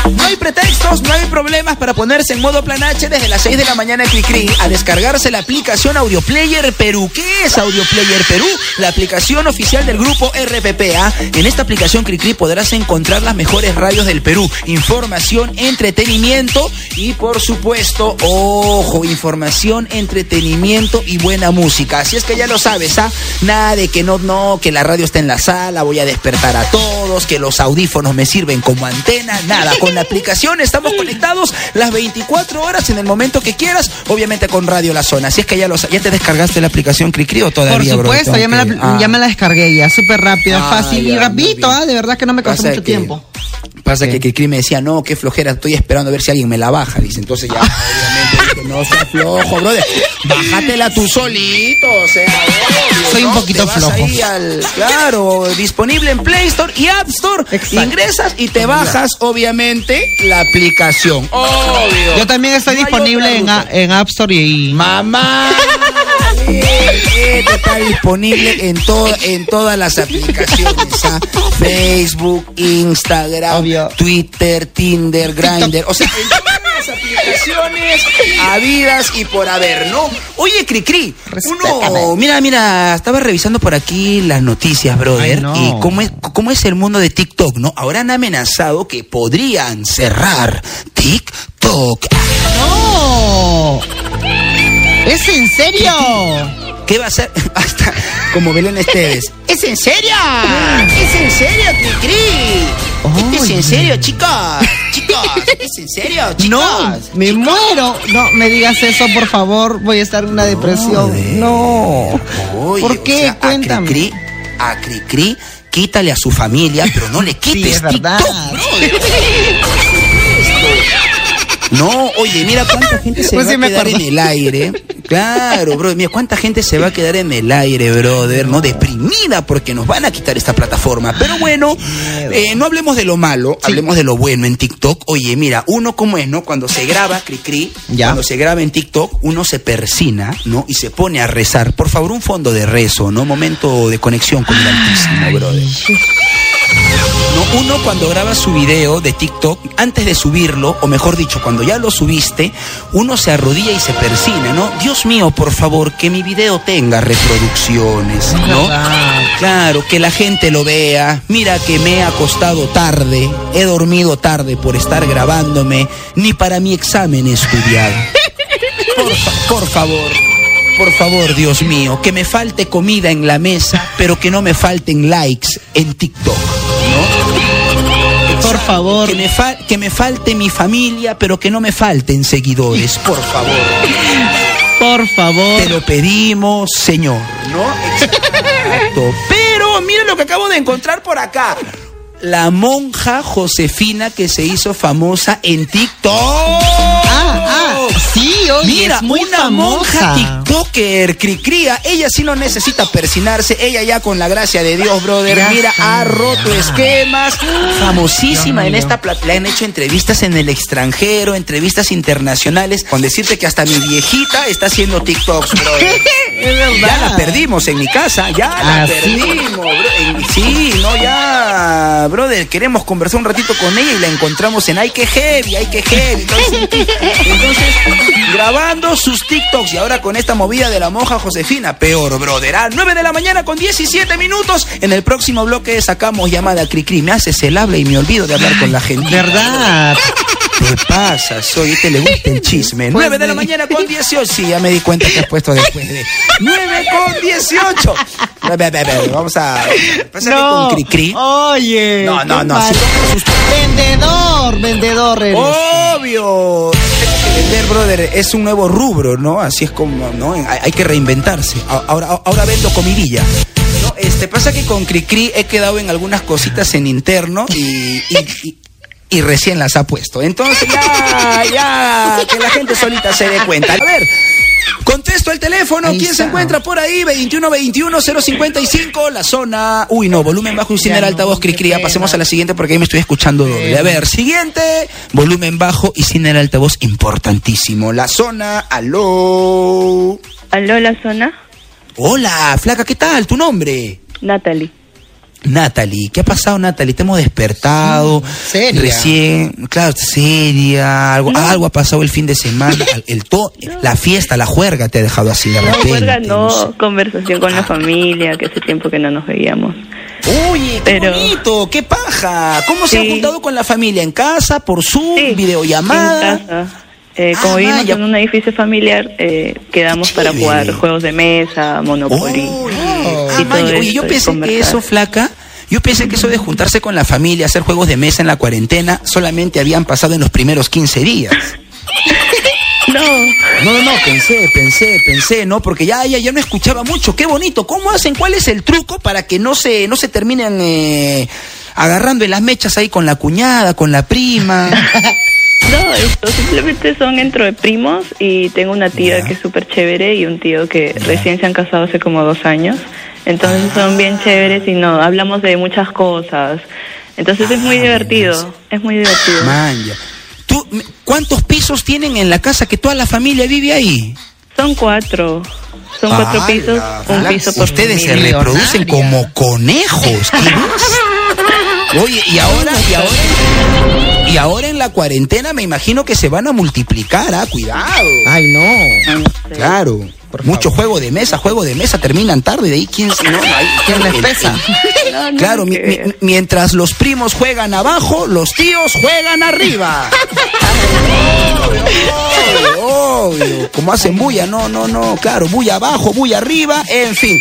No hay pretextos, no hay problemas para ponerse en modo plan H desde las 6 de la mañana Cricri a descargarse la aplicación Audio Player Perú. ¿Qué es Audio Player Perú? La aplicación oficial del grupo RPPA. En esta aplicación Cricri podrás encontrar las mejores radios del Perú, información, entretenimiento y por supuesto, ojo, información, entretenimiento y buena música. Así es que ya lo sabes, ¿ah? Nada de que no, no, que la radio está en la sala, voy a despertar a todos, que los audífonos me sirven como antena, nada. La aplicación estamos conectados las 24 horas en el momento que quieras, obviamente con Radio La Zona. Así es que ya lo sa- ya te descargaste la aplicación Cricri o todavía, Por supuesto, ya me, la, que- ah. ya me la descargué ya, súper rápido, Ah, fácil y rapidito, bien. ¿ah? De verdad que no me costó mucho que- tiempo. Pasa Sí. que Cricri me decía, no, qué flojera, estoy esperando a ver si alguien me la baja. Dice, entonces ya, obviamente, dije, no seas flojo, brother. Bájatela tú solito, o sea, obvio, Soy un poquito Te vas flojo. ahí al- claro, disponible en Play Store y App Store. Exacto. Ingresas y te bajas, obviamente, la aplicación. Obvio. Yo también estoy No disponible en, a- en App Store y... Mamá. Este está disponible en, en todas las aplicaciones. ¿ah? Facebook, Instagram, Obvio. Twitter, Tinder, Grindr. O sea, en las aplicaciones habidas y por haber, ¿no? Oye, Cricri, uno, mira, mira, estaba revisando por aquí las noticias, brother, Ay, no. y cómo es, cómo es el mundo de TikTok, ¿no? Ahora han amenazado que podrían cerrar TikTok. ¡No! ¿Es en serio? ¿Qué va a hacer? Hasta como Belén Esteves. ¿Es en serio? ¿Es en serio, Cricri? ¿Es en serio, chicos? Chicos, ¿es en serio, chicos? No, me Chicos. muero. No, me digas eso, por favor. Voy a estar en una depresión. de- No. Oye, ¿Por qué? o sea, Cuéntame. A Cricri, a Cricri, quítale a su familia, pero no le quites es verdad. TikTok. No, oye, mira cuánta gente se Pues va sí a quedar en el aire. Claro, bro, mira cuánta gente se va a quedar en el aire, brother, no deprimida porque nos van a quitar esta plataforma. Pero bueno, eh, no hablemos de lo malo, hablemos de lo bueno en TikTok. Oye, mira, uno como es, ¿no? Cuando se graba, cri cri, Ya. cuando se graba en TikTok, uno se persina, ¿no? Y se pone a rezar. Por favor, un fondo de rezo, ¿no? Momento de conexión con el Altísimo, brother. No, uno cuando graba su video de TikTok, antes de subirlo, o mejor dicho, cuando ya lo subiste, uno se arrodilla y se persina, ¿no? Dios mío, por favor, que mi video tenga reproducciones, ¿no? Claro, que la gente lo vea. Mira que me he acostado tarde, he dormido tarde por estar grabándome, ni para mi examen he estudiado. Por, fa- por favor, por favor, Dios mío, que me falte comida en la mesa, pero que no me falten likes en TikTok. Por favor. Que me, fa- que me falte mi familia, pero que no me falten seguidores, por favor. Por favor. Te lo pedimos, Señor, ¿no? Exacto. Pero mira lo que acabo de encontrar por acá. La monja Josefina que se hizo famosa en TikTok. Ah, ah, sí, oye, Mira, es muy una famosa. monja TikToker, Cricría, ella sí no necesita persinarse, ella ya con la gracia de Dios, brother, mira, ha roto esquemas, famosísima en esta plata, le han hecho entrevistas en el extranjero, entrevistas internacionales, con decirte que hasta mi viejita está haciendo TikToks, brother. Es verdad. Ya la perdimos en mi casa, ya la ¿Ah, perdimos, bro. Sí, no, ya, brother, queremos conversar un ratito con ella y la encontramos en Ay que heavy, ay que heavy. Entonces, entonces, grabando sus TikToks y ahora con esta movida de la monja Josefina, peor, brother. A 9 de la mañana con 17 minutos. En el próximo bloque sacamos llamada Cricri. Me haces el habla y me olvido de hablar con la gente. ¿Verdad? ¿Qué pasa? Soy, te le gusta el chisme. Pues 9 de la mañana con 18. Sí, ya me di cuenta que has puesto después de 9 con 18. Ve, ve, ve, ve, Vamos a. Pásame No. con Cricri. Oye. No, no, no. sus- Vendedor, vendedor eres. Obvio. Vender, brother, es un nuevo rubro, ¿no? Así es como, ¿no? Hay, que reinventarse. Ahora, ahora vendo comidilla. ¿no? Este, pasa que con Cricri he quedado en algunas cositas en interno y, y- y- y recién las ha puesto. Entonces ya, ya, que la gente solita se dé cuenta. A ver, contesto el teléfono. Ahí ¿Quién se encuentra por ahí? 2121-055, la zona. Uy, no, volumen bajo y sin Ya el no, altavoz pena. pasemos a la siguiente porque ahí me estoy escuchando doble. A ver, siguiente, volumen bajo y sin el altavoz importantísimo. La zona, aló. ¿Aló, la zona? Hola, flaca, ¿qué tal? ¿Tu nombre? Natalie. Natalie, ¿qué ha pasado, Natalie? Te hemos despertado. seria. Recién, claro, seria. Algo, algo ha pasado el fin de semana. El to, la fiesta, la juerga te ha dejado así de No, repente. huelga sé. no, conversación con la familia, que hace tiempo que no nos veíamos. Oye, qué Pero- bonito, qué paja. ¿Cómo se Sí. han juntado con la familia? ¿En casa, por Zoom, Sí, videollamada? en casa. Eh, Ah, como vivimos vaya. en un edificio familiar, eh, quedamos para jugar juegos de mesa, Monopoly. Oh. Y todo yo esto, pensé que eso, flaca, yo pensé que eso de juntarse con la familia, hacer juegos de mesa en la cuarentena, solamente habían pasado en los primeros 15 días. No, No, no, no, pensé, pensé, pensé, ¿no? Porque ya, ya, ya no escuchaba mucho. Qué bonito. ¿Cómo hacen? ¿Cuál es el truco para que no se, no se terminen eh, agarrando en las mechas ahí con la cuñada, con la prima? no, esto simplemente son entre primos y tengo una tía que es súper chévere y un tío que recién se han casado hace como dos años. Entonces son bien chéveres y no, hablamos de muchas cosas. Entonces es muy Ah, divertido, es muy divertido. Manja. ¿Tú, ¿Cuántos pisos tienen en la casa que toda la familia vive ahí? Son cuatro, son cuatro pisos, un piso por Ustedes se reproducen como conejos. ¿Qué más? Oye, y ahora, y ahora, Y ahora en la cuarentena me imagino que se van a multiplicar, ah, cuidado. Ay, no. Claro. Mucho juego de mesa, juego de mesa, terminan tarde, de ahí quién, no, ahí, ¿Quién les pesa? No, no, Claro, mi- mi- mientras los primos juegan abajo, los tíos juegan arriba. obvio, obvio. Como hacen bulla, no, no, no, claro, bulla abajo, bulla arriba, en fin.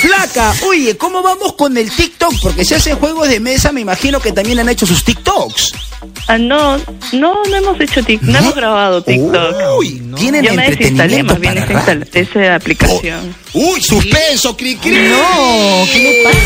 Flaca, oye, ¿cómo vamos con el TikTok? Porque si hacen juegos de mesa, me imagino que también han hecho sus TikToks. Ah, no, no, no hemos hecho TikTok, no, hemos grabado TikTok. Uy, tienen Yo me desinstalé entretenimiento más bien para rato. esa aplicación. Uy, suspenso, cri cri. No, ¿qué le pasa?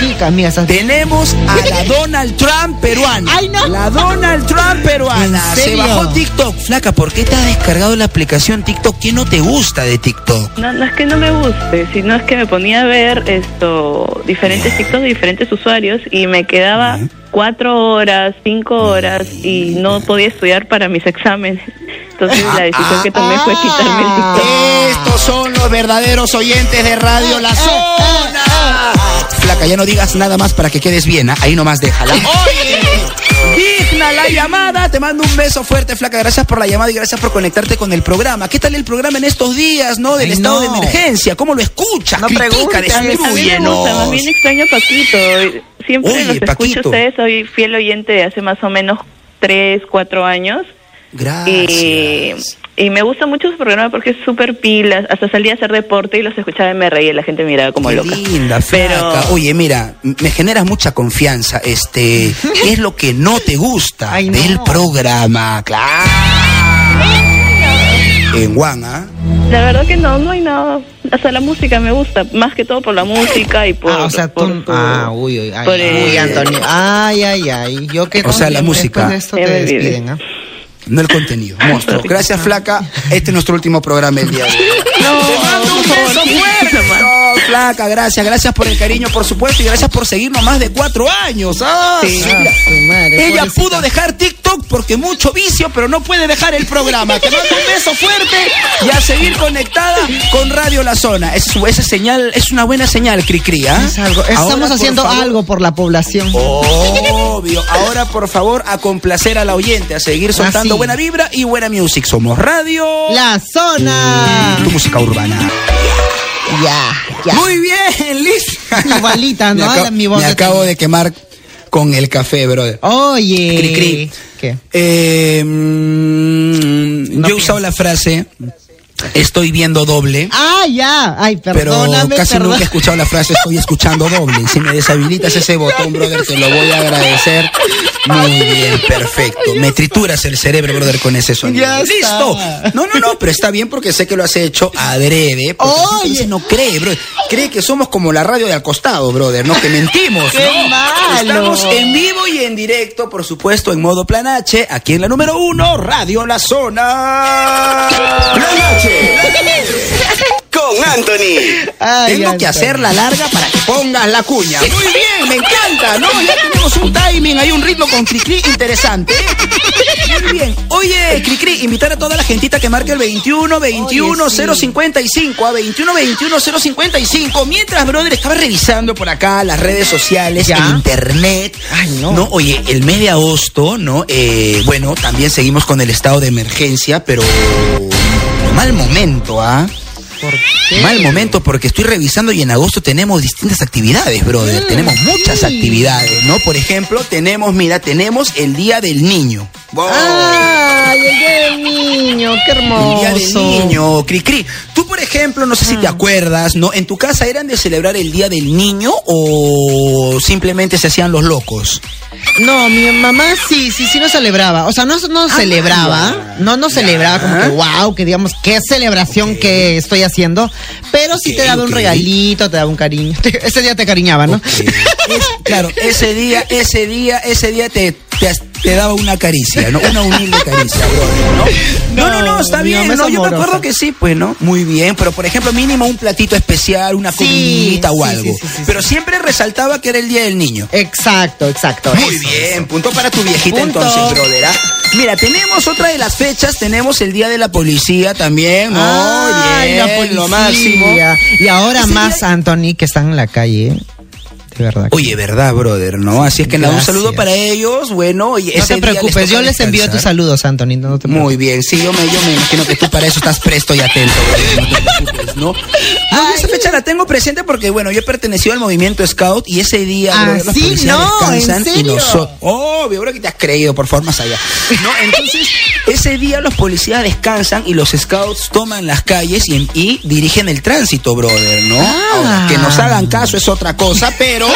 Qué chica, mira, esas- Tenemos a la Donald Trump peruana. Ay, no. La Donald Trump peruana. ¿En Se bajó TikTok. Flaca, ¿por qué te has descargado la aplicación TikTok? ¿Qué no te gusta de TikTok? No, no es que no me guste, sino es que me ponía a ver esto diferentes TikToks de diferentes usuarios y me quedaba cuatro horas, cinco horas y no podía estudiar para mis exámenes. Entonces la decisión que tomé fue quitarme el TikTok. Estos son los verdaderos oyentes de Radio La Zona. Flaca, ya no digas nada más para que quedes bien. ¿ah? Ahí nomás déjala. Oye, digna la llamada. Te mando un beso fuerte, Flaca. Gracias por la llamada y gracias por conectarte con el programa. ¿Qué tal el programa en estos días, no? Del Ay, estado de no. emerencia. ¿Cómo lo escuchas? No Critica, preguntes. A mí me gusta, más bien extraño Paquito. Siempre Oye, los escucho Paquito. ustedes, soy fiel oyente de hace más o menos tres, cuatro años. Y, Gracias. y me gusta mucho su programa porque es súper pilas. Hasta salía a hacer deporte y los escuchaba y me reía y la gente miraba como Qué loca. linda, Pero flaca. Oye, mira, me generas mucha confianza. Este, ¿qué es lo que no te gusta Ay, no. del programa? Claro. En Juan, ¿ah? la verdad que no, no hay nada. Hasta la música me gusta, más que todo por la música y por. Ah, o sea, por tú... Ah, uy, uy, ay, por el- uy, Antonio. Ay, ay, ay. Yo que O sea, la música. Después de esto te me despiden, ¿ah? No el contenido, monstruo. Gracias, flaca. Este es nuestro último programa el día de hoy. No, Te mando un por favor, beso sí, fuerte. Flaca, gracias. Gracias por el cariño, por supuesto, y gracias por seguirnos más de cuatro años. Ah, Sí, sí. ah, madre, Ella pobrecita. pudo dejar TikTok porque mucho vicio, pero no puede dejar el programa. Te mando un beso fuerte y a seguir conectada con Radio La Zona. Es, esa señal, es una buena señal, Cricri, ¿ah? Es algo- Ahora, Estamos por haciendo favor, algo por la población. Obvio. Ahora, por favor, a complacer a la oyente, a seguir soltando Así. buena vibra y buena music. Somos Radio. La zona. Tu música urbana. Ya, ya. Muy bien, Liz. Igualita, ¿no? Me, acabo- Mi voz me acabo de quemar con el café, brother. Oye. Cri, cri. ¿Qué? Eh, mm, No yo he usado la frase estoy viendo doble. Ah, ya. Ay, Pero perdóname, casi perdón. nunca he escuchado la frase estoy escuchando doble. Si me deshabilitas ese botón, brother, te lo voy a agradecer. Muy bien, perfecto. Me trituras el cerebro, brother, con ese sonido. Ya está. ¡Listo! No, no, no, pero está bien porque sé que lo has hecho adrede. Oye. no cree, brother. Cree que somos como la radio de al costado, brother, ¿no? Que mentimos, ¡Qué ¿no? malo! Estamos en vivo y en directo, por supuesto, en modo plan H, aquí en la número uno, Radio La Zona. La noche. Con Anthony. Ay, Tengo que Antonio. hacerla larga para que pongas la cuña. Muy bien, me encanta, ¿no? Ya tenemos un timing, hay un ritmo con Cricri interesante. Muy bien. Oye, Cricri, invitar a toda la gentita que marque el 21 21 Oye, sí. 055 a 21 21 055. Mientras, brother, estaba revisando por acá las redes sociales, Ya. el internet. Ay, no. Oye, el mes de agosto, ¿no? Eh, bueno, también seguimos con el estado de emergencia, pero mal momento, ¿ah? Mal momento porque estoy revisando y en agosto tenemos distintas actividades, brother. Mm, tenemos muchas sí. actividades, ¿no? Por ejemplo, tenemos, mira, tenemos el Día del Niño. Wow. Ay, el día del niño, qué El hermoso. Día del Niño, Cri Cri. Tú, por ejemplo, no sé si te acuerdas, ¿no? ¿En tu casa eran de celebrar el Día del Niño o simplemente se hacían los locos? No, mi mamá sí, sí, sí no celebraba. O sea, no, no Ah, celebraba. ya. No, no celebraba como que wow, que digamos, qué celebración que estoy haciendo. Pero sí te daba un regalito, te daba un cariño. Ese día te cariñaba, ¿no? Es- claro, ese día, ese día, ese día te, te, te daba una caricia, ¿no? Una humilde caricia, brother, ¿no? No, no, no, está bien, ¿no? Yo me acuerdo que sí, pues, ¿no? Muy bien, pero por ejemplo, mínimo un platito especial, una Sí, comidita o algo. sí, sí, sí, pero siempre resaltaba que era el Día del Niño. Exacto, exacto. Muy eso, bien, eso. punto para tu viejita Punto. entonces, brother. ¿ah? Mira, tenemos otra de las fechas, tenemos el Día de la Policía también, ¿no? Ay, bien, la policía. lo máximo. Y ahora más, día- Anthony, que están en la calle. De verdad. Oye, verdad, brother, ¿no? Así es que nada, un saludo para ellos. Bueno, y no ese te les preocupes, yo les envío tus descansar. saludos, Anthony. No te Muy bien, sí, yo me, yo me imagino que tú para eso estás presto y atento, brother, no te ¿no? No, yo esa fecha la tengo presente porque, bueno, yo he pertenecido al movimiento Scout y ese día, Ah, los sí, policías no, ¿en descansan y serio? nosotros... Oh, yo creo que te has creído, por favor, más allá. ¿No? Entonces, ese día los policías descansan y los Scouts toman las calles y, y dirigen el tránsito, brother, ¿no? Ah. Ahora, que nos hagan caso es otra cosa, pero...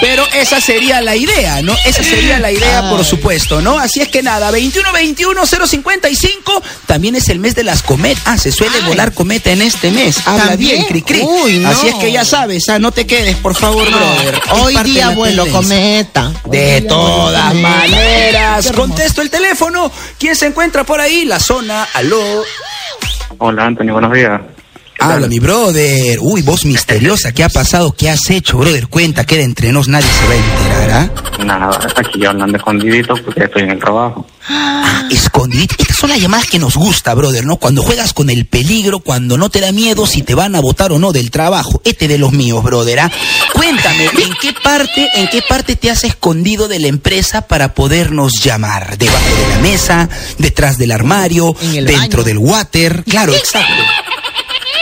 Pero esa sería la idea, ¿no? Esa sería la idea, por supuesto, ¿no? Así es que nada, 21-21-055 también es el mes de las cometas. Ah, se suele Ay. volar cometa en este mes. Habla ¿También? bien, Cricri. Uy, no. Así es que ya sabes, ah, no te quedes, por favor, brother. Es Hoy día vuelo cometa. De todas maneras, contesto el teléfono. ¿Quién se encuentra por ahí? La zona, aló. Hola, Anthony, buenos días. Habla mi brother. Uy, voz misteriosa. ¿Qué ha pasado? ¿Qué has hecho, brother? Cuenta, queda entre nos, nadie se va a enterar, ¿ah? Nada, aquí hablando escondidito porque estoy en el trabajo. Ah, escondidito. Estas son las llamadas que nos gusta, brother, ¿no? Cuando juegas con el peligro, cuando no te da miedo si te van a votar o no del trabajo. Este de los míos, brother, ¿ah? Cuéntame, ¿en qué parte, en qué parte te has escondido de la empresa para podernos llamar? ¿Debajo de la mesa? ¿Detrás del armario? ¿Dentro baño. del water? Claro, exacto.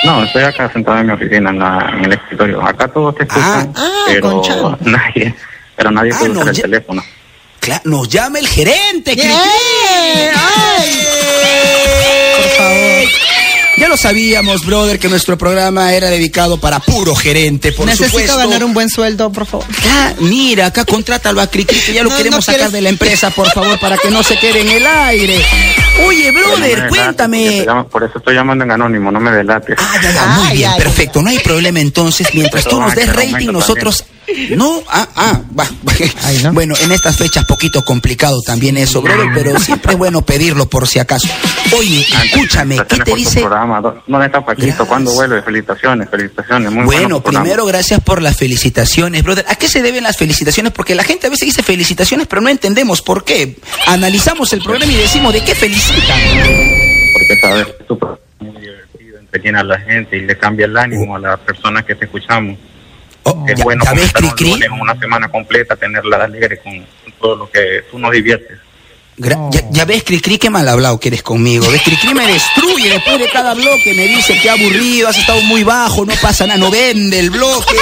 No, estoy acá sentado en mi oficina, en, la- en el escritorio. Acá todos te escuchan, Ah, ah, pero nadie, pero nadie Ah, puede no, usar el ya- teléfono. Cla- nos llama el gerente, ¡Eh! ¡Ay! Por favor. Ya lo sabíamos, brother, que nuestro programa era dedicado para puro gerente, por Necesito supuesto. ganar un buen sueldo, por favor. Ah, mira, acá contrátalo a Cricri, que ya lo No, queremos no sacar quieres- de la empresa, por favor, para que no se quede en el aire. Oye, brother, cuéntame. llamo- Por eso estoy llamando en anónimo, no me delates. Ah, ya, ya, muy Ay, bien, ay, perfecto, no hay problema entonces. Mientras tú nos des aumenta, rating, nosotros... No, ah, ah, va. Ay, ¿no? Bueno, en estas fechas poquito complicado también eso, brother, pero siempre es bueno pedirlo por si acaso. Oye, escúchame, ¿qué te dice? programa. ¿Dó- ¿Dónde está Paquito? ¿Cuándo vuelve? Felicitaciones, felicitaciones. Muy Bueno, programa. primero gracias por las felicitaciones, brother. ¿A qué se deben las felicitaciones? Porque la gente a veces dice felicitaciones, pero no entendemos por qué. Analizamos el programa y decimos de qué felicitan. Porque sabes, es muy divertido, entretiene a la gente y le cambia el ánimo a las personas que te escuchamos. Oh, Es bueno un Cricri. lunes, una semana completa, tenerla alegre con todo lo que tú nos diviertes. Gra- ya, ya ves, Cricri, qué mal hablado que eres conmigo. ¿Ves? Cricri me destruye después de cada bloque. Me dice que aburrido, has estado muy bajo, no pasa nada, no vende el bloque.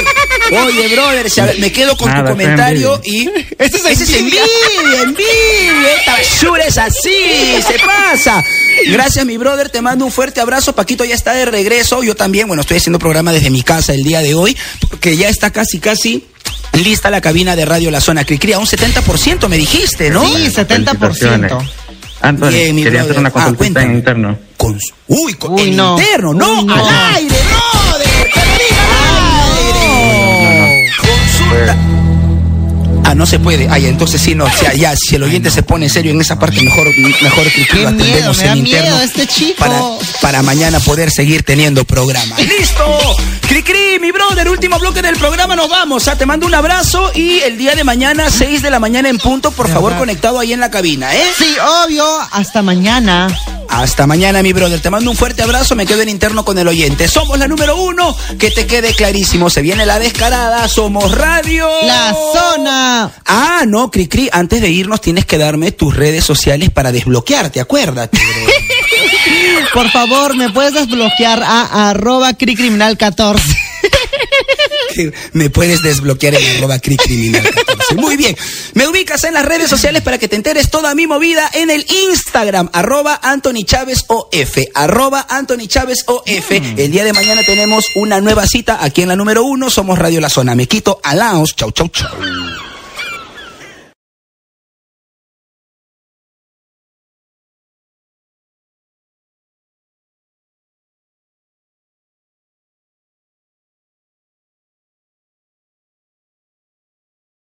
Oye, brother, si me quedo con Nada, tu comentario y. Ese es Ese es envidia. envidia, envidia. Esta basura es así, se pasa. Gracias, mi brother, te mando un fuerte abrazo. Paquito ya está de regreso. Yo también, bueno, estoy haciendo programa desde mi casa el día de hoy, porque ya está casi, casi. Lista la cabina de Radio La Zona Cricri, a un 70% me dijiste, ¿no? Sí, 70%. Felicitaciones. Anthony, Bien, mi quería brother. hacer una Ah, consulta cuéntame. en interno. Con uy, con Uy, en no. interno, no, Uy, no. al aire, brother, que lo diga al aire. Consulta. Ah, no se puede. Ay, entonces sí, no, o sea, ya, si el oyente se pone serio en esa parte, mejor, mejor que lo miedo, atendemos en interno. miedo este chico. Para, para mañana poder seguir teniendo programa. ¡Listo! Cricri, mi brother, último bloque del programa, nos vamos. Ah, te mando un abrazo y el día de mañana, 6 de la mañana en punto, por favor, conectado ahí en la cabina, ¿eh? Sí, obvio. Hasta mañana. Hasta mañana, mi brother. Te mando un fuerte abrazo. Me quedo en interno con el oyente. Somos la número uno. Que te quede clarísimo. Se viene la descarada. Somos radio. La zona. Ah, no, Cricri. Cri. Antes de irnos, tienes que darme tus redes sociales para desbloquearte. Acuérdate. Por favor, me puedes desbloquear a arroba cricriminal14. me puedes desbloquear en arroba cricriminal14. Muy bien. Me ubicas en las redes sociales para que te enteres toda mi movida en el Instagram, arroba Anthony Chávez OF, arroba Anthony Chávez OF. Mm. El día de mañana tenemos una nueva cita aquí en la número uno. Somos Radio La Zona. Me quito a Laos. Chau, chau, chau.